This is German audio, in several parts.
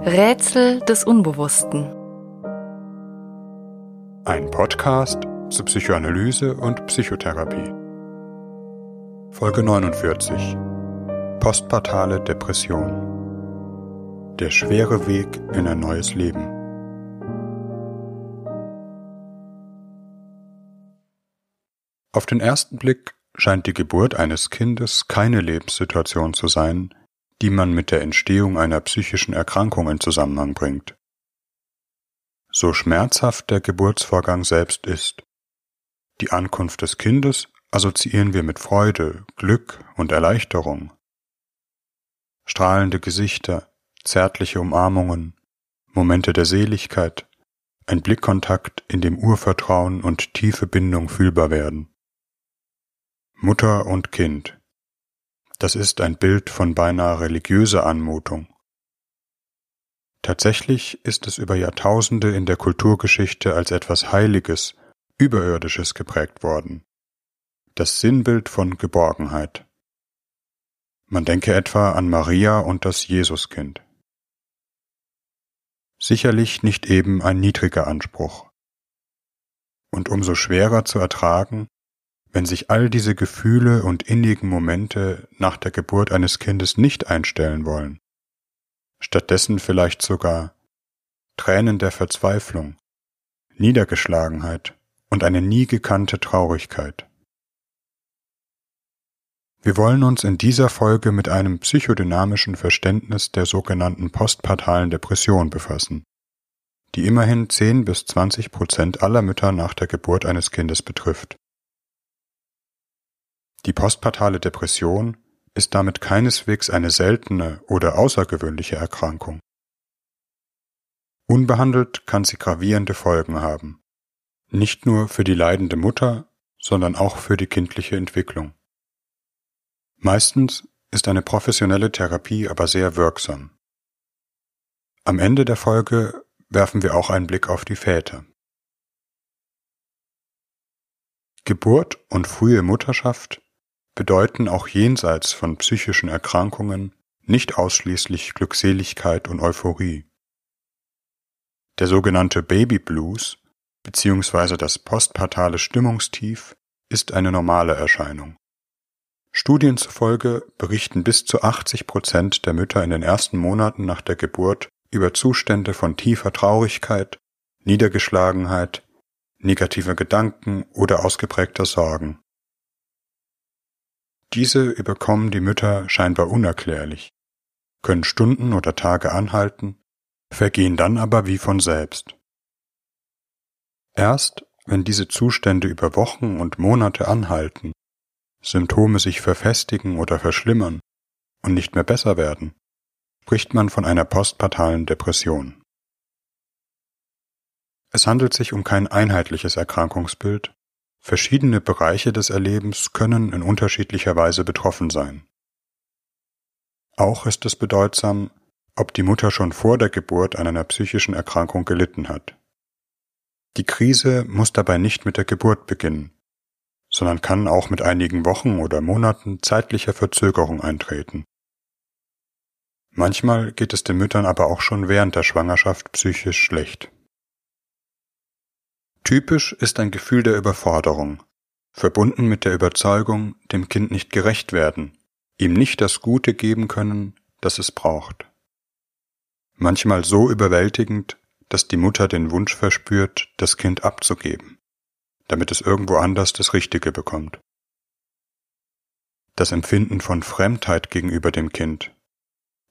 Rätsel des Unbewussten. Ein Podcast zu Psychoanalyse und Psychotherapie. Folge 49. Postpartale Depression. Der schwere Weg in ein neues Leben. Auf den ersten Blick scheint die Geburt eines Kindes keine Lebenssituation zu sein, die man mit der Entstehung einer psychischen Erkrankung in Zusammenhang bringt. So schmerzhaft der Geburtsvorgang selbst ist. Die Ankunft des Kindes assoziieren wir mit Freude, Glück und Erleichterung. Strahlende Gesichter, zärtliche Umarmungen, Momente der Seligkeit, ein Blickkontakt, in dem Urvertrauen und tiefe Bindung fühlbar werden. Mutter und Kind, das ist ein Bild von beinahe religiöser Anmutung. Tatsächlich ist es über Jahrtausende in der Kulturgeschichte als etwas Heiliges, Überirdisches geprägt worden. Das Sinnbild von Geborgenheit. Man denke etwa an Maria und das Jesuskind. Sicherlich nicht eben ein niedriger Anspruch. Und umso schwerer zu ertragen, wenn sich all diese Gefühle und innigen Momente nach der Geburt eines Kindes nicht einstellen wollen, stattdessen vielleicht sogar Tränen der Verzweiflung, Niedergeschlagenheit und eine nie gekannte Traurigkeit. Wir wollen uns in dieser Folge mit einem psychodynamischen Verständnis der sogenannten postpartalen Depression befassen, die immerhin 10 bis 20 Prozent aller Mütter nach der Geburt eines Kindes betrifft. Die postpartale Depression ist damit keineswegs eine seltene oder außergewöhnliche Erkrankung. Unbehandelt kann sie gravierende Folgen haben, nicht nur für die leidende Mutter, sondern auch für die kindliche Entwicklung. Meistens ist eine professionelle Therapie aber sehr wirksam. Am Ende der Folge werfen wir auch einen Blick auf die Väter. Geburt und frühe Mutterschaft bedeuten auch jenseits von psychischen Erkrankungen nicht ausschließlich Glückseligkeit und Euphorie. Der sogenannte Baby Blues bzw. das postpartale Stimmungstief ist eine normale Erscheinung. Studien zufolge berichten bis zu 80 Prozent der Mütter in den ersten Monaten nach der Geburt über Zustände von tiefer Traurigkeit, Niedergeschlagenheit, negativer Gedanken oder ausgeprägter Sorgen. Diese überkommen die Mütter scheinbar unerklärlich, können Stunden oder Tage anhalten, vergehen dann aber wie von selbst. Erst wenn diese Zustände über Wochen und Monate anhalten, Symptome sich verfestigen oder verschlimmern und nicht mehr besser werden, spricht man von einer postpartalen Depression. Es handelt sich um kein einheitliches Erkrankungsbild, Verschiedene Bereiche des Erlebens können in unterschiedlicher Weise betroffen sein. Auch ist es bedeutsam, ob die Mutter schon vor der Geburt an einer psychischen Erkrankung gelitten hat. Die Krise muss dabei nicht mit der Geburt beginnen, sondern kann auch mit einigen Wochen oder Monaten zeitlicher Verzögerung eintreten. Manchmal geht es den Müttern aber auch schon während der Schwangerschaft psychisch schlecht. Typisch ist ein Gefühl der Überforderung, verbunden mit der Überzeugung, dem Kind nicht gerecht werden, ihm nicht das Gute geben können, das es braucht. Manchmal so überwältigend, dass die Mutter den Wunsch verspürt, das Kind abzugeben, damit es irgendwo anders das Richtige bekommt. Das Empfinden von Fremdheit gegenüber dem Kind,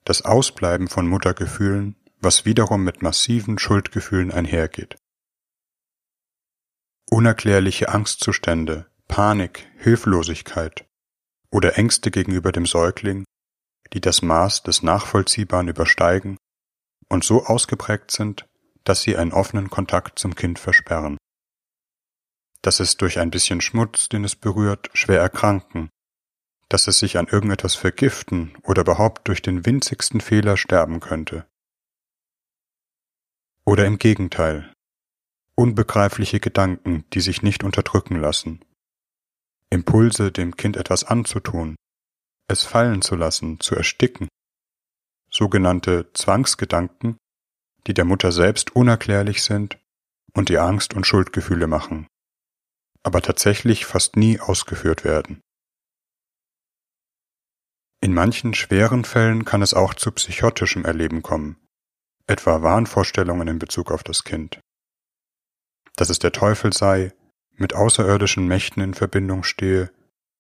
das Ausbleiben von Muttergefühlen, was wiederum mit massiven Schuldgefühlen einhergeht. Unerklärliche Angstzustände, Panik, Hilflosigkeit oder Ängste gegenüber dem Säugling, die das Maß des Nachvollziehbaren übersteigen und so ausgeprägt sind, dass sie einen offenen Kontakt zum Kind versperren. Dass es durch ein bisschen Schmutz, den es berührt, schwer erkranken, dass es sich an irgendetwas vergiften oder überhaupt durch den winzigsten Fehler sterben könnte. Oder im Gegenteil, Unbegreifliche Gedanken, die sich nicht unterdrücken lassen. Impulse, dem Kind etwas anzutun, es fallen zu lassen, zu ersticken. sogenannte Zwangsgedanken, die der Mutter selbst unerklärlich sind und die Angst und Schuldgefühle machen, aber tatsächlich fast nie ausgeführt werden. In manchen schweren Fällen kann es auch zu psychotischem Erleben kommen, etwa Wahnvorstellungen in Bezug auf das Kind. Dass es der Teufel sei, mit außerirdischen Mächten in Verbindung stehe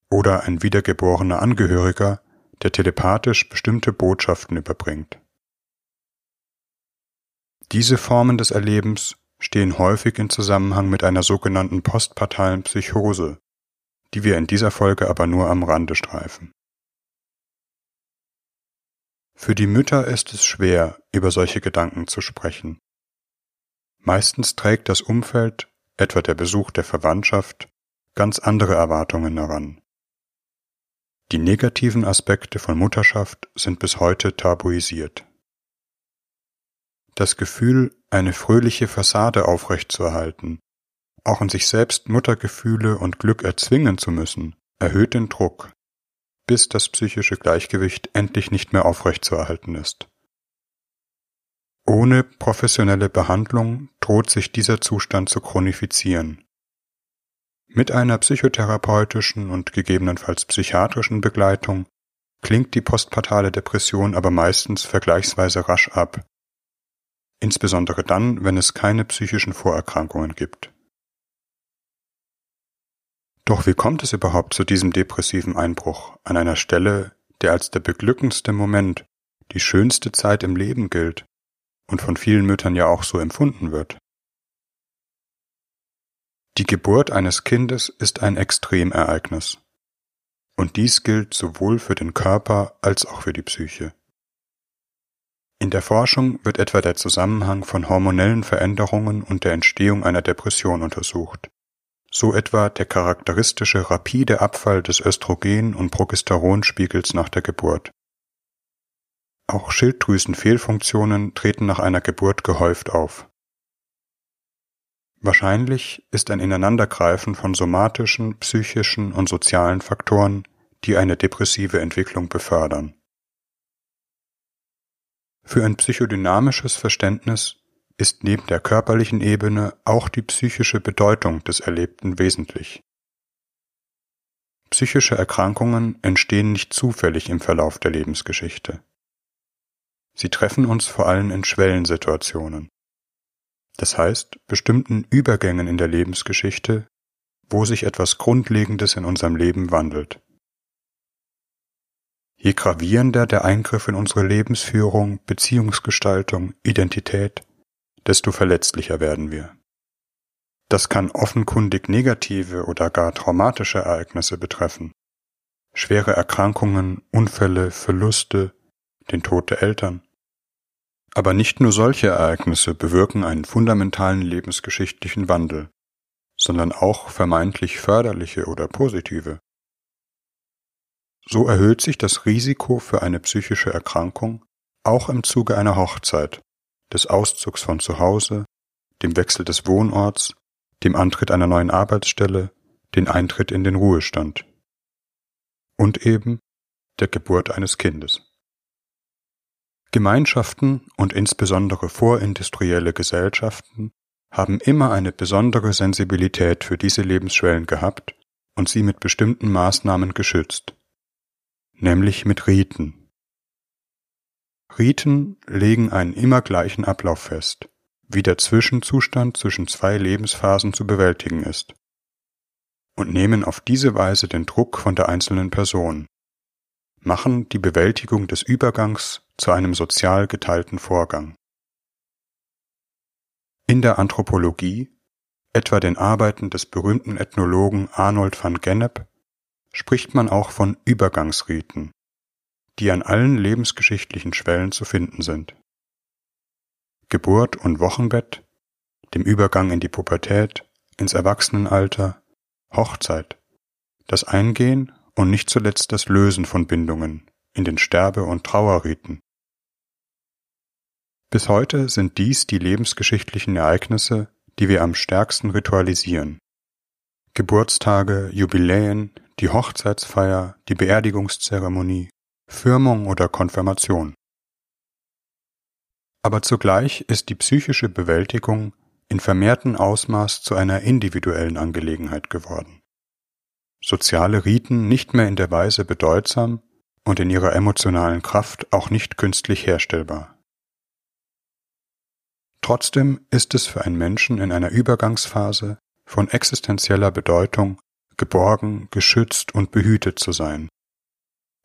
oder ein wiedergeborener Angehöriger, der telepathisch bestimmte Botschaften überbringt. Diese Formen des Erlebens stehen häufig in Zusammenhang mit einer sogenannten postpartalen Psychose, die wir in dieser Folge aber nur am Rande streifen. Für die Mütter ist es schwer, über solche Gedanken zu sprechen. Meistens trägt das Umfeld, etwa der Besuch der Verwandtschaft, ganz andere Erwartungen heran. Die negativen Aspekte von Mutterschaft sind bis heute tabuisiert. Das Gefühl, eine fröhliche Fassade aufrechtzuerhalten, auch in sich selbst Muttergefühle und Glück erzwingen zu müssen, erhöht den Druck, bis das psychische Gleichgewicht endlich nicht mehr aufrechtzuerhalten ist. Ohne professionelle Behandlung droht sich dieser Zustand zu chronifizieren. Mit einer psychotherapeutischen und gegebenenfalls psychiatrischen Begleitung klingt die postpartale Depression aber meistens vergleichsweise rasch ab, insbesondere dann, wenn es keine psychischen Vorerkrankungen gibt. Doch wie kommt es überhaupt zu diesem depressiven Einbruch an einer Stelle, der als der beglückendste Moment, die schönste Zeit im Leben gilt und von vielen Müttern ja auch so empfunden wird? Die Geburt eines Kindes ist ein Extremereignis. Und dies gilt sowohl für den Körper als auch für die Psyche. In der Forschung wird etwa der Zusammenhang von hormonellen Veränderungen und der Entstehung einer Depression untersucht. So etwa der charakteristische rapide Abfall des Östrogen- und Progesteronspiegels nach der Geburt. Auch Schilddrüsenfehlfunktionen treten nach einer Geburt gehäuft auf. Wahrscheinlich ist ein Ineinandergreifen von somatischen, psychischen und sozialen Faktoren, die eine depressive Entwicklung befördern. Für ein psychodynamisches Verständnis ist neben der körperlichen Ebene auch die psychische Bedeutung des Erlebten wesentlich. Psychische Erkrankungen entstehen nicht zufällig im Verlauf der Lebensgeschichte. Sie treffen uns vor allem in Schwellensituationen das heißt bestimmten Übergängen in der Lebensgeschichte, wo sich etwas Grundlegendes in unserem Leben wandelt. Je gravierender der Eingriff in unsere Lebensführung, Beziehungsgestaltung, Identität, desto verletzlicher werden wir. Das kann offenkundig negative oder gar traumatische Ereignisse betreffen. Schwere Erkrankungen, Unfälle, Verluste, den Tod der Eltern, aber nicht nur solche Ereignisse bewirken einen fundamentalen lebensgeschichtlichen Wandel, sondern auch vermeintlich förderliche oder positive. So erhöht sich das Risiko für eine psychische Erkrankung auch im Zuge einer Hochzeit, des Auszugs von zu Hause, dem Wechsel des Wohnorts, dem Antritt einer neuen Arbeitsstelle, den Eintritt in den Ruhestand und eben der Geburt eines Kindes. Gemeinschaften und insbesondere vorindustrielle Gesellschaften haben immer eine besondere Sensibilität für diese Lebensschwellen gehabt und sie mit bestimmten Maßnahmen geschützt, nämlich mit Riten. Riten legen einen immer gleichen Ablauf fest, wie der Zwischenzustand zwischen zwei Lebensphasen zu bewältigen ist, und nehmen auf diese Weise den Druck von der einzelnen Person, machen die Bewältigung des Übergangs zu einem sozial geteilten Vorgang. In der Anthropologie, etwa den Arbeiten des berühmten Ethnologen Arnold van Gennep, spricht man auch von Übergangsriten, die an allen lebensgeschichtlichen Schwellen zu finden sind. Geburt und Wochenbett, dem Übergang in die Pubertät, ins Erwachsenenalter, Hochzeit, das Eingehen und nicht zuletzt das Lösen von Bindungen in den Sterbe- und Trauerriten. Bis heute sind dies die lebensgeschichtlichen Ereignisse, die wir am stärksten ritualisieren. Geburtstage, Jubiläen, die Hochzeitsfeier, die Beerdigungszeremonie, Firmung oder Konfirmation. aber zugleich ist die psychische Bewältigung in vermehrtem Ausmaß zu einer individuellen Angelegenheit geworden. Soziale Riten nicht mehr in der Weise bedeutsam und in ihrer emotionalen Kraft auch nicht künstlich herstellbar. Trotzdem ist es für einen Menschen in einer Übergangsphase von existenzieller Bedeutung, geborgen, geschützt und behütet zu sein,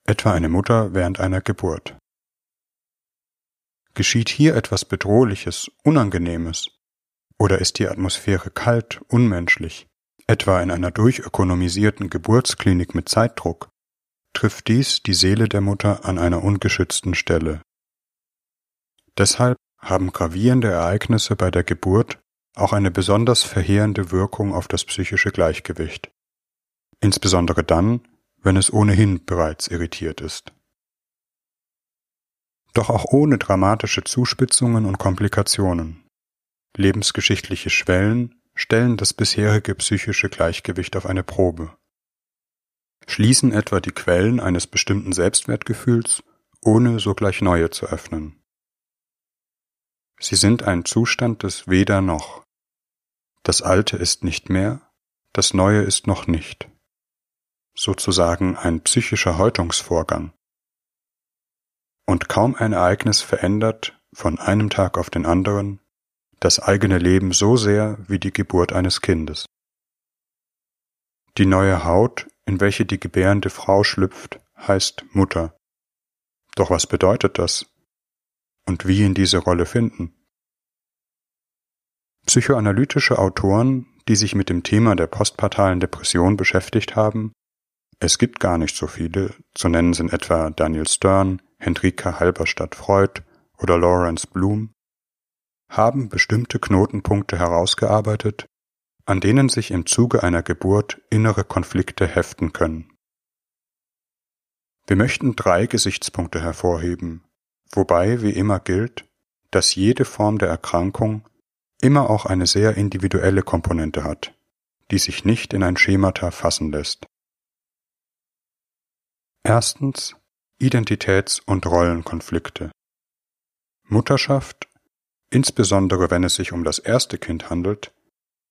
etwa eine Mutter während einer Geburt. Geschieht hier etwas Bedrohliches, Unangenehmes, oder ist die Atmosphäre kalt, unmenschlich, etwa in einer durchökonomisierten Geburtsklinik mit Zeitdruck, trifft dies die Seele der Mutter an einer ungeschützten Stelle. Deshalb haben gravierende Ereignisse bei der Geburt auch eine besonders verheerende Wirkung auf das psychische Gleichgewicht, insbesondere dann, wenn es ohnehin bereits irritiert ist. Doch auch ohne dramatische Zuspitzungen und Komplikationen. Lebensgeschichtliche Schwellen stellen das bisherige psychische Gleichgewicht auf eine Probe. Schließen etwa die Quellen eines bestimmten Selbstwertgefühls, ohne sogleich neue zu öffnen. Sie sind ein Zustand des Weder noch. Das Alte ist nicht mehr, das Neue ist noch nicht. Sozusagen ein psychischer Häutungsvorgang. Und kaum ein Ereignis verändert von einem Tag auf den anderen das eigene Leben so sehr wie die Geburt eines Kindes. Die neue Haut, in welche die gebärende Frau schlüpft, heißt Mutter. Doch was bedeutet das? Und wie in diese Rolle finden? Psychoanalytische Autoren, die sich mit dem Thema der postpartalen Depression beschäftigt haben, es gibt gar nicht so viele, zu nennen sind etwa Daniel Stern, Hendrika Halberstadt-Freud oder Lawrence Bloom, haben bestimmte Knotenpunkte herausgearbeitet, an denen sich im Zuge einer Geburt innere Konflikte heften können. Wir möchten drei Gesichtspunkte hervorheben, wobei wie immer gilt, dass jede Form der Erkrankung immer auch eine sehr individuelle Komponente hat, die sich nicht in ein Schemata fassen lässt. Erstens Identitäts- und Rollenkonflikte. Mutterschaft insbesondere wenn es sich um das erste Kind handelt,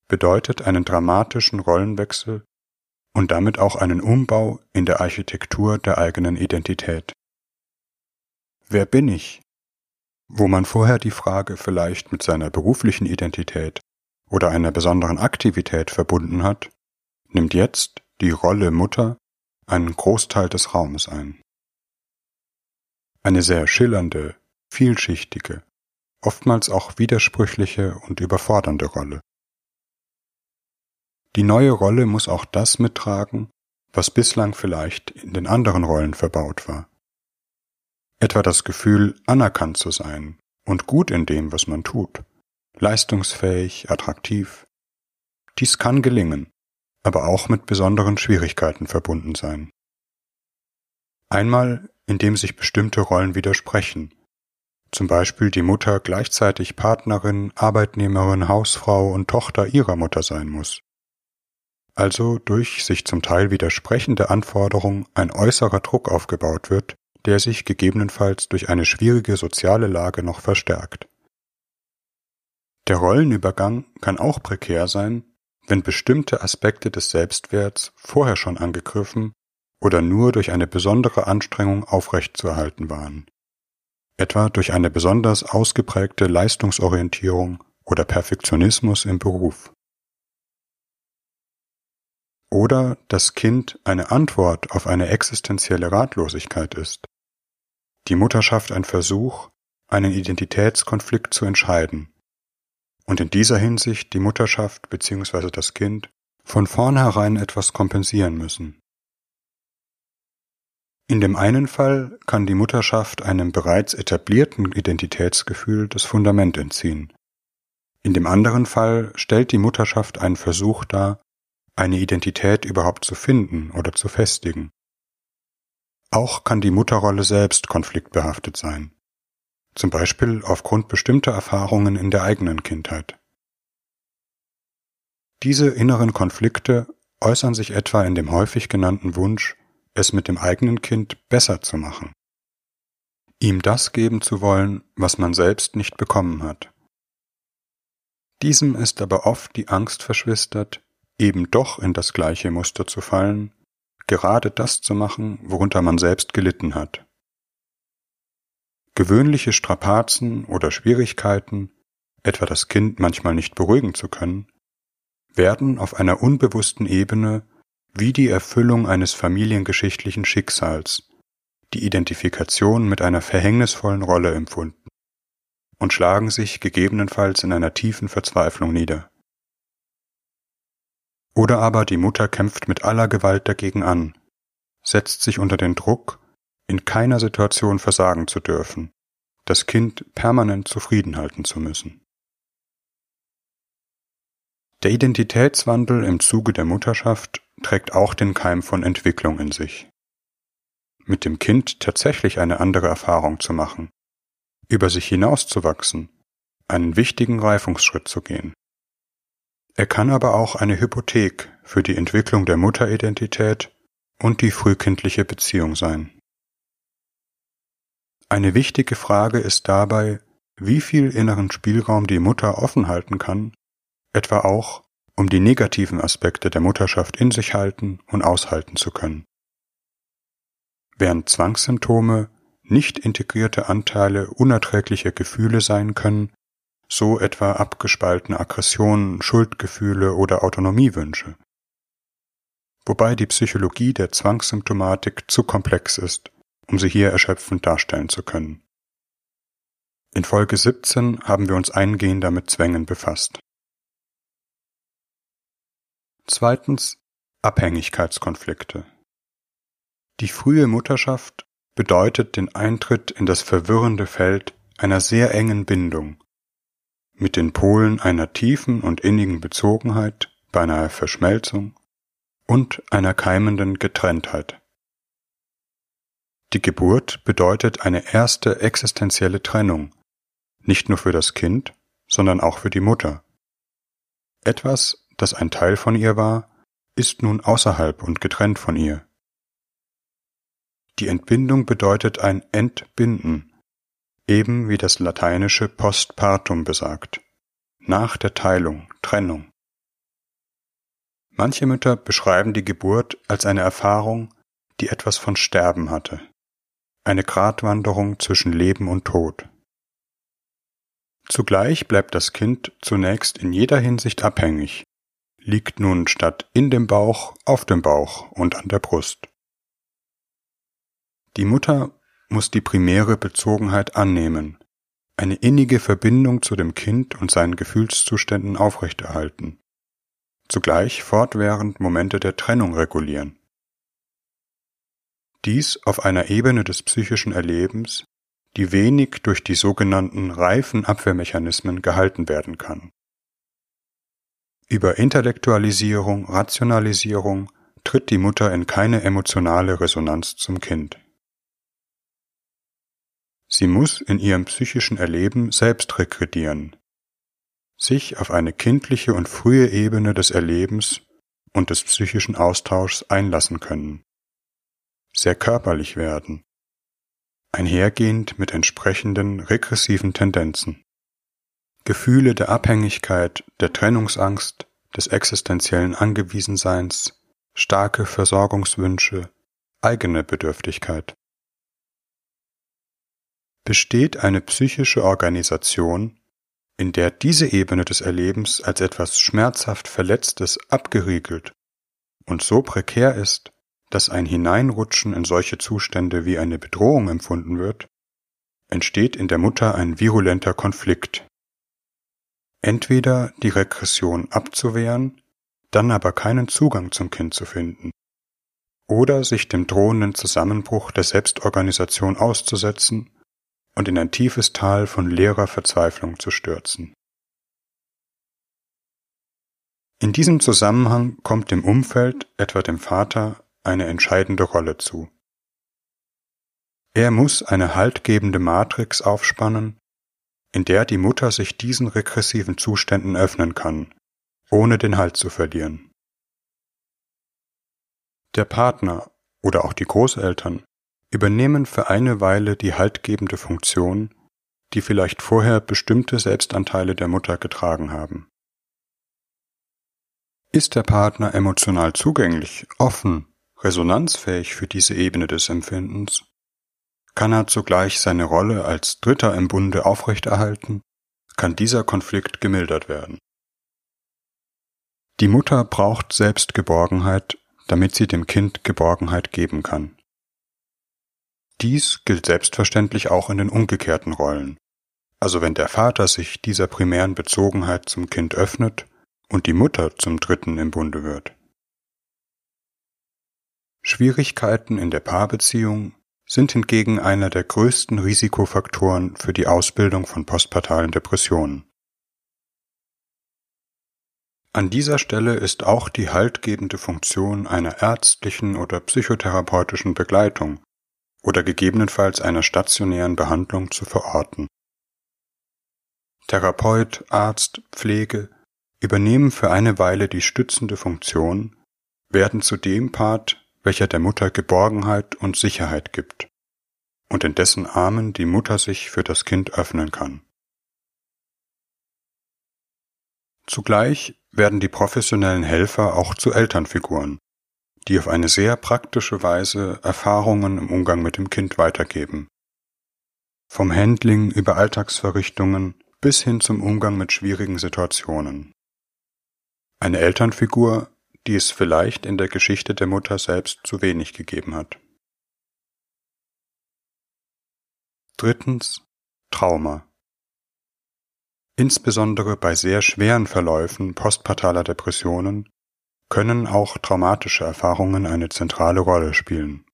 bedeutet einen dramatischen Rollenwechsel und damit auch einen Umbau in der Architektur der eigenen Identität. Wer bin ich? Wo man vorher die Frage vielleicht mit seiner beruflichen Identität oder einer besonderen Aktivität verbunden hat, nimmt jetzt die Rolle Mutter einen Großteil des Raumes ein. Eine sehr schillernde, vielschichtige, oftmals auch widersprüchliche und überfordernde Rolle. Die neue Rolle muss auch das mittragen, was bislang vielleicht in den anderen Rollen verbaut war. Etwa das Gefühl, anerkannt zu sein und gut in dem, was man tut, leistungsfähig, attraktiv. Dies kann gelingen, aber auch mit besonderen Schwierigkeiten verbunden sein. Einmal, indem sich bestimmte Rollen widersprechen zum Beispiel die Mutter gleichzeitig Partnerin, Arbeitnehmerin, Hausfrau und Tochter ihrer Mutter sein muss. Also durch sich zum Teil widersprechende Anforderungen ein äußerer Druck aufgebaut wird, der sich gegebenenfalls durch eine schwierige soziale Lage noch verstärkt. Der Rollenübergang kann auch prekär sein, wenn bestimmte Aspekte des Selbstwerts vorher schon angegriffen oder nur durch eine besondere Anstrengung aufrechtzuerhalten waren etwa durch eine besonders ausgeprägte Leistungsorientierung oder Perfektionismus im Beruf. Oder das Kind eine Antwort auf eine existenzielle Ratlosigkeit ist. Die Mutterschaft ein Versuch, einen Identitätskonflikt zu entscheiden und in dieser Hinsicht die Mutterschaft bzw. das Kind von vornherein etwas kompensieren müssen. In dem einen Fall kann die Mutterschaft einem bereits etablierten Identitätsgefühl das Fundament entziehen. In dem anderen Fall stellt die Mutterschaft einen Versuch dar, eine Identität überhaupt zu finden oder zu festigen. Auch kann die Mutterrolle selbst konfliktbehaftet sein, zum Beispiel aufgrund bestimmter Erfahrungen in der eigenen Kindheit. Diese inneren Konflikte äußern sich etwa in dem häufig genannten Wunsch, es mit dem eigenen Kind besser zu machen. ihm das geben zu wollen, was man selbst nicht bekommen hat. Diesem ist aber oft die Angst verschwistert, eben doch in das gleiche Muster zu fallen, gerade das zu machen, worunter man selbst gelitten hat. Gewöhnliche Strapazen oder Schwierigkeiten, etwa das Kind manchmal nicht beruhigen zu können, werden auf einer unbewussten Ebene wie die Erfüllung eines familiengeschichtlichen Schicksals, die Identifikation mit einer verhängnisvollen Rolle empfunden und schlagen sich gegebenenfalls in einer tiefen Verzweiflung nieder. Oder aber die Mutter kämpft mit aller Gewalt dagegen an, setzt sich unter den Druck, in keiner Situation versagen zu dürfen, das Kind permanent zufrieden halten zu müssen. Der Identitätswandel im Zuge der Mutterschaft trägt auch den Keim von Entwicklung in sich. Mit dem Kind tatsächlich eine andere Erfahrung zu machen, über sich hinauszuwachsen, einen wichtigen Reifungsschritt zu gehen. Er kann aber auch eine Hypothek für die Entwicklung der Mutteridentität und die frühkindliche Beziehung sein. Eine wichtige Frage ist dabei, wie viel inneren Spielraum die Mutter offen halten kann, etwa auch, um die negativen Aspekte der Mutterschaft in sich halten und aushalten zu können. Während Zwangssymptome nicht integrierte Anteile unerträglicher Gefühle sein können, so etwa abgespaltene Aggressionen, Schuldgefühle oder Autonomiewünsche. Wobei die Psychologie der Zwangssymptomatik zu komplex ist, um sie hier erschöpfend darstellen zu können. In Folge 17 haben wir uns eingehender mit Zwängen befasst. Zweitens Abhängigkeitskonflikte. Die frühe Mutterschaft bedeutet den Eintritt in das verwirrende Feld einer sehr engen Bindung, mit den Polen einer tiefen und innigen Bezogenheit, beinahe Verschmelzung und einer keimenden Getrenntheit. Die Geburt bedeutet eine erste existenzielle Trennung, nicht nur für das Kind, sondern auch für die Mutter. Etwas, das ein Teil von ihr war, ist nun außerhalb und getrennt von ihr. Die Entbindung bedeutet ein Entbinden, eben wie das lateinische Postpartum besagt, nach der Teilung, Trennung. Manche Mütter beschreiben die Geburt als eine Erfahrung, die etwas von Sterben hatte, eine Gratwanderung zwischen Leben und Tod. Zugleich bleibt das Kind zunächst in jeder Hinsicht abhängig, liegt nun statt in dem Bauch auf dem Bauch und an der Brust. Die Mutter muss die primäre Bezogenheit annehmen, eine innige Verbindung zu dem Kind und seinen Gefühlszuständen aufrechterhalten, zugleich fortwährend Momente der Trennung regulieren. Dies auf einer Ebene des psychischen Erlebens, die wenig durch die sogenannten reifen Abwehrmechanismen gehalten werden kann. Über Intellektualisierung, Rationalisierung tritt die Mutter in keine emotionale Resonanz zum Kind. Sie muss in ihrem psychischen Erleben selbst regredieren, sich auf eine kindliche und frühe Ebene des Erlebens und des psychischen Austauschs einlassen können, sehr körperlich werden, einhergehend mit entsprechenden regressiven Tendenzen. Gefühle der Abhängigkeit, der Trennungsangst, des existenziellen Angewiesenseins, starke Versorgungswünsche, eigene Bedürftigkeit. Besteht eine psychische Organisation, in der diese Ebene des Erlebens als etwas schmerzhaft Verletztes abgeriegelt und so prekär ist, dass ein Hineinrutschen in solche Zustände wie eine Bedrohung empfunden wird, entsteht in der Mutter ein virulenter Konflikt. Entweder die Regression abzuwehren, dann aber keinen Zugang zum Kind zu finden, oder sich dem drohenden Zusammenbruch der Selbstorganisation auszusetzen und in ein tiefes Tal von leerer Verzweiflung zu stürzen. In diesem Zusammenhang kommt dem Umfeld, etwa dem Vater, eine entscheidende Rolle zu. Er muss eine haltgebende Matrix aufspannen, in der die Mutter sich diesen regressiven Zuständen öffnen kann, ohne den Halt zu verlieren. Der Partner oder auch die Großeltern übernehmen für eine Weile die haltgebende Funktion, die vielleicht vorher bestimmte Selbstanteile der Mutter getragen haben. Ist der Partner emotional zugänglich, offen, resonanzfähig für diese Ebene des Empfindens, kann er zugleich seine Rolle als Dritter im Bunde aufrechterhalten, kann dieser Konflikt gemildert werden. Die Mutter braucht selbst Geborgenheit, damit sie dem Kind Geborgenheit geben kann. Dies gilt selbstverständlich auch in den umgekehrten Rollen, also wenn der Vater sich dieser primären Bezogenheit zum Kind öffnet und die Mutter zum Dritten im Bunde wird. Schwierigkeiten in der Paarbeziehung sind hingegen einer der größten Risikofaktoren für die Ausbildung von postpartalen Depressionen. An dieser Stelle ist auch die haltgebende Funktion einer ärztlichen oder psychotherapeutischen Begleitung oder gegebenenfalls einer stationären Behandlung zu verorten. Therapeut, Arzt, Pflege übernehmen für eine Weile die stützende Funktion, werden zu dem Part, welcher der Mutter Geborgenheit und Sicherheit gibt und in dessen Armen die Mutter sich für das Kind öffnen kann. Zugleich werden die professionellen Helfer auch zu Elternfiguren, die auf eine sehr praktische Weise Erfahrungen im Umgang mit dem Kind weitergeben. Vom Handling über Alltagsverrichtungen bis hin zum Umgang mit schwierigen Situationen. Eine Elternfigur die es vielleicht in der Geschichte der Mutter selbst zu wenig gegeben hat. Drittens Trauma. Insbesondere bei sehr schweren Verläufen postpartaler Depressionen können auch traumatische Erfahrungen eine zentrale Rolle spielen.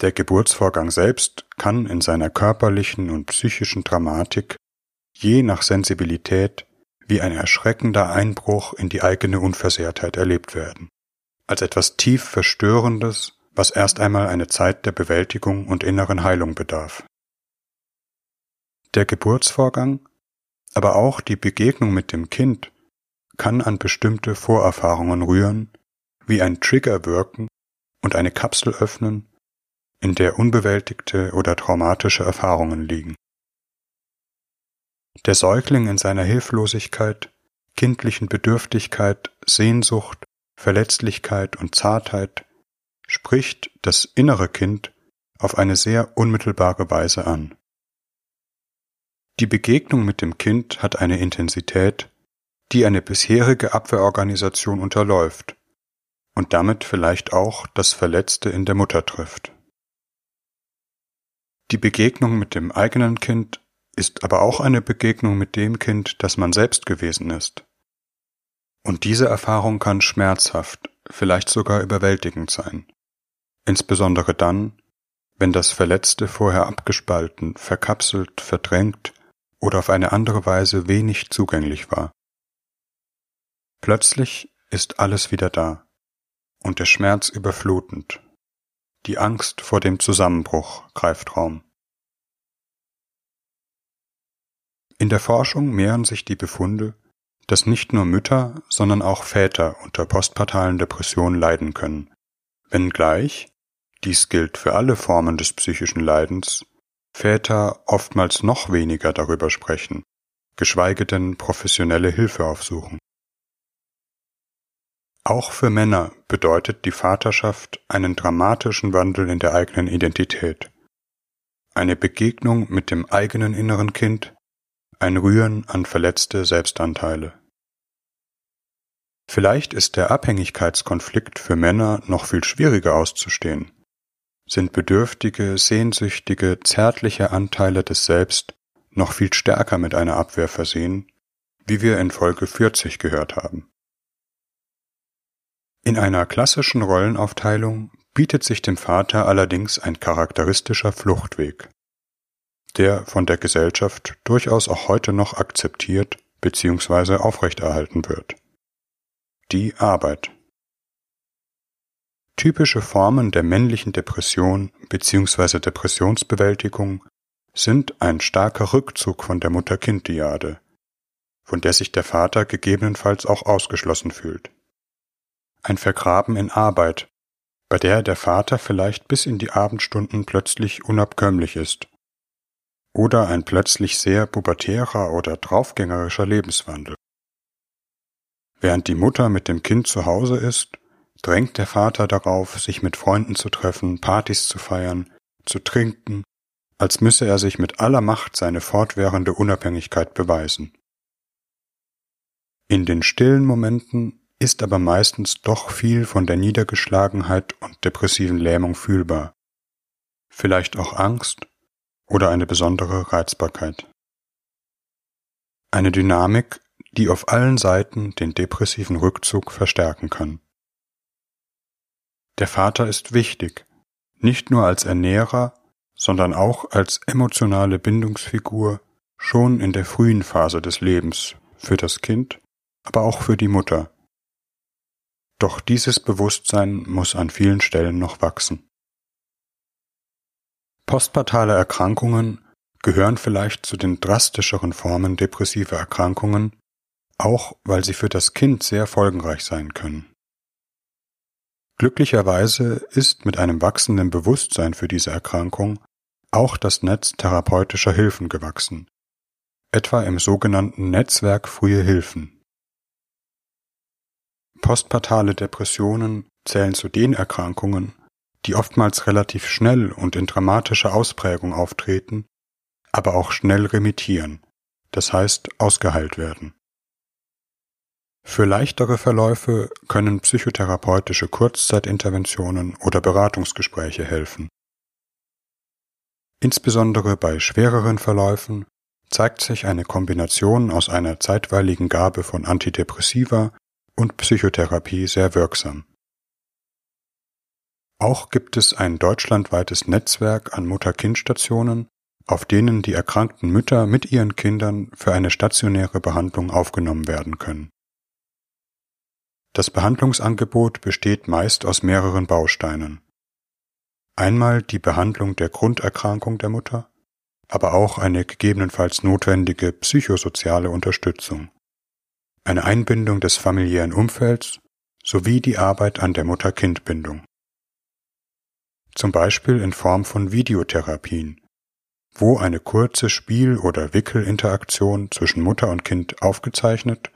Der Geburtsvorgang selbst kann in seiner körperlichen und psychischen Dramatik je nach Sensibilität wie ein erschreckender Einbruch in die eigene Unversehrtheit erlebt werden, als etwas tief Verstörendes, was erst einmal eine Zeit der Bewältigung und inneren Heilung bedarf. Der Geburtsvorgang, aber auch die Begegnung mit dem Kind kann an bestimmte Vorerfahrungen rühren, wie ein Trigger wirken und eine Kapsel öffnen, in der unbewältigte oder traumatische Erfahrungen liegen. Der Säugling in seiner Hilflosigkeit, kindlichen Bedürftigkeit, Sehnsucht, Verletzlichkeit und Zartheit spricht das innere Kind auf eine sehr unmittelbare Weise an. Die Begegnung mit dem Kind hat eine Intensität, die eine bisherige Abwehrorganisation unterläuft und damit vielleicht auch das Verletzte in der Mutter trifft. Die Begegnung mit dem eigenen Kind ist aber auch eine Begegnung mit dem Kind, das man selbst gewesen ist. Und diese Erfahrung kann schmerzhaft, vielleicht sogar überwältigend sein, insbesondere dann, wenn das Verletzte vorher abgespalten, verkapselt, verdrängt oder auf eine andere Weise wenig zugänglich war. Plötzlich ist alles wieder da und der Schmerz überflutend. Die Angst vor dem Zusammenbruch greift Raum. In der Forschung mehren sich die Befunde, dass nicht nur Mütter, sondern auch Väter unter postpartalen Depressionen leiden können, wenngleich, dies gilt für alle Formen des psychischen Leidens, Väter oftmals noch weniger darüber sprechen, geschweige denn professionelle Hilfe aufsuchen. Auch für Männer bedeutet die Vaterschaft einen dramatischen Wandel in der eigenen Identität, eine Begegnung mit dem eigenen inneren Kind, ein Rühren an verletzte Selbstanteile. Vielleicht ist der Abhängigkeitskonflikt für Männer noch viel schwieriger auszustehen. Sind bedürftige, sehnsüchtige, zärtliche Anteile des Selbst noch viel stärker mit einer Abwehr versehen, wie wir in Folge 40 gehört haben. In einer klassischen Rollenaufteilung bietet sich dem Vater allerdings ein charakteristischer Fluchtweg der von der Gesellschaft durchaus auch heute noch akzeptiert bzw. aufrechterhalten wird. Die Arbeit. Typische Formen der männlichen Depression bzw. Depressionsbewältigung sind ein starker Rückzug von der Mutter-Kind-Diade, von der sich der Vater gegebenenfalls auch ausgeschlossen fühlt. Ein Vergraben in Arbeit, bei der der Vater vielleicht bis in die Abendstunden plötzlich unabkömmlich ist, oder ein plötzlich sehr pubertärer oder draufgängerischer Lebenswandel. Während die Mutter mit dem Kind zu Hause ist, drängt der Vater darauf, sich mit Freunden zu treffen, Partys zu feiern, zu trinken, als müsse er sich mit aller Macht seine fortwährende Unabhängigkeit beweisen. In den stillen Momenten ist aber meistens doch viel von der Niedergeschlagenheit und depressiven Lähmung fühlbar. Vielleicht auch Angst oder eine besondere Reizbarkeit. Eine Dynamik, die auf allen Seiten den depressiven Rückzug verstärken kann. Der Vater ist wichtig, nicht nur als Ernährer, sondern auch als emotionale Bindungsfigur schon in der frühen Phase des Lebens für das Kind, aber auch für die Mutter. Doch dieses Bewusstsein muss an vielen Stellen noch wachsen. Postpartale Erkrankungen gehören vielleicht zu den drastischeren Formen depressiver Erkrankungen, auch weil sie für das Kind sehr folgenreich sein können. Glücklicherweise ist mit einem wachsenden Bewusstsein für diese Erkrankung auch das Netz therapeutischer Hilfen gewachsen, etwa im sogenannten Netzwerk Frühe Hilfen. Postpartale Depressionen zählen zu den Erkrankungen, die oftmals relativ schnell und in dramatischer Ausprägung auftreten, aber auch schnell remittieren, das heißt ausgeheilt werden. Für leichtere Verläufe können psychotherapeutische Kurzzeitinterventionen oder Beratungsgespräche helfen. Insbesondere bei schwereren Verläufen zeigt sich eine Kombination aus einer zeitweiligen Gabe von Antidepressiva und Psychotherapie sehr wirksam. Auch gibt es ein deutschlandweites Netzwerk an Mutter-Kind-Stationen, auf denen die erkrankten Mütter mit ihren Kindern für eine stationäre Behandlung aufgenommen werden können. Das Behandlungsangebot besteht meist aus mehreren Bausteinen. Einmal die Behandlung der Grunderkrankung der Mutter, aber auch eine gegebenenfalls notwendige psychosoziale Unterstützung, eine Einbindung des familiären Umfelds sowie die Arbeit an der Mutter-Kind-Bindung. Zum Beispiel in Form von Videotherapien, wo eine kurze Spiel- oder Wickelinteraktion zwischen Mutter und Kind aufgezeichnet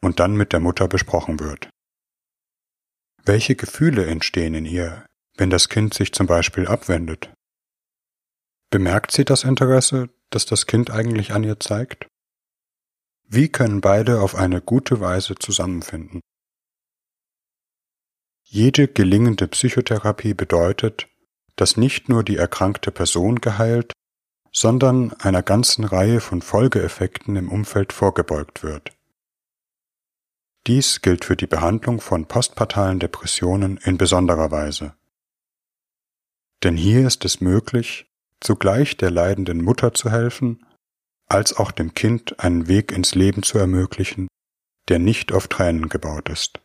und dann mit der Mutter besprochen wird. Welche Gefühle entstehen in ihr, wenn das Kind sich zum Beispiel abwendet? Bemerkt sie das Interesse, das das Kind eigentlich an ihr zeigt? Wie können beide auf eine gute Weise zusammenfinden? Jede gelingende Psychotherapie bedeutet, dass nicht nur die erkrankte Person geheilt, sondern einer ganzen Reihe von Folgeeffekten im Umfeld vorgebeugt wird. Dies gilt für die Behandlung von postpartalen Depressionen in besonderer Weise. Denn hier ist es möglich, zugleich der leidenden Mutter zu helfen, als auch dem Kind einen Weg ins Leben zu ermöglichen, der nicht auf Tränen gebaut ist.